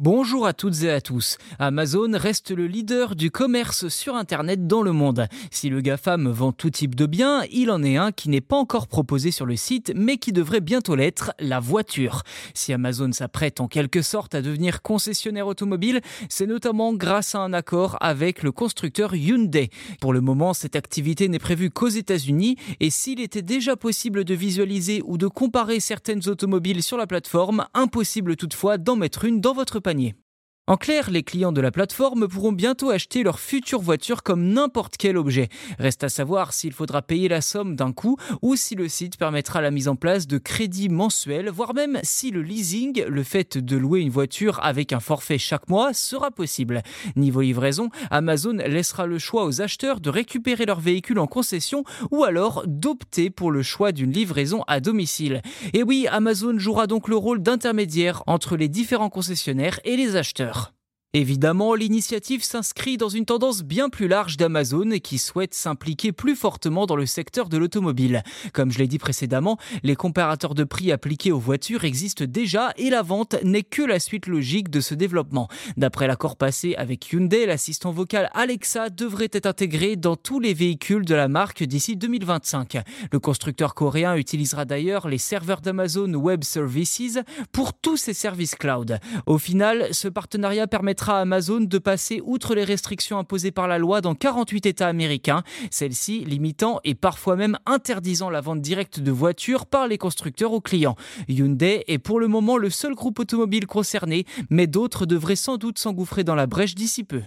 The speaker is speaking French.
Bonjour à toutes et à tous. Amazon reste le leader du commerce sur Internet dans le monde. Si le GAFAM vend tout type de biens, il en est un qui n'est pas encore proposé sur le site, mais qui devrait bientôt l'être, la voiture. Si Amazon s'apprête en quelque sorte à devenir concessionnaire automobile, c'est notamment grâce à un accord avec le constructeur Hyundai. Pour le moment, cette activité n'est prévue qu'aux États-Unis, et s'il était déjà possible de visualiser ou de comparer certaines automobiles sur la plateforme, impossible toutefois d'en mettre une dans votre compagnie. En clair, les clients de la plateforme pourront bientôt acheter leur future voiture comme n'importe quel objet. Reste à savoir s'il faudra payer la somme d'un coup ou si le site permettra la mise en place de crédits mensuels, voire même si le leasing, le fait de louer une voiture avec un forfait chaque mois, sera possible. Niveau livraison, Amazon laissera le choix aux acheteurs de récupérer leur véhicule en concession ou alors d'opter pour le choix d'une livraison à domicile. Et oui, Amazon jouera donc le rôle d'intermédiaire entre les différents concessionnaires et les acheteurs. Évidemment, l'initiative s'inscrit dans une tendance bien plus large d'Amazon qui souhaite s'impliquer plus fortement dans le secteur de l'automobile. Comme je l'ai dit précédemment, les comparateurs de prix appliqués aux voitures existent déjà et la vente n'est que la suite logique de ce développement. D'après l'accord passé avec Hyundai, l'assistant vocal Alexa devrait être intégré dans tous les véhicules de la marque d'ici 2025. Le constructeur coréen utilisera d'ailleurs les serveurs d'Amazon Web Services pour tous ses services cloud. Au final, ce partenariat à Amazon de passer outre les restrictions imposées par la loi dans 48 États américains, celles-ci limitant et parfois même interdisant la vente directe de voitures par les constructeurs aux clients. Hyundai est pour le moment le seul groupe automobile concerné, mais d'autres devraient sans doute s'engouffrer dans la brèche d'ici peu.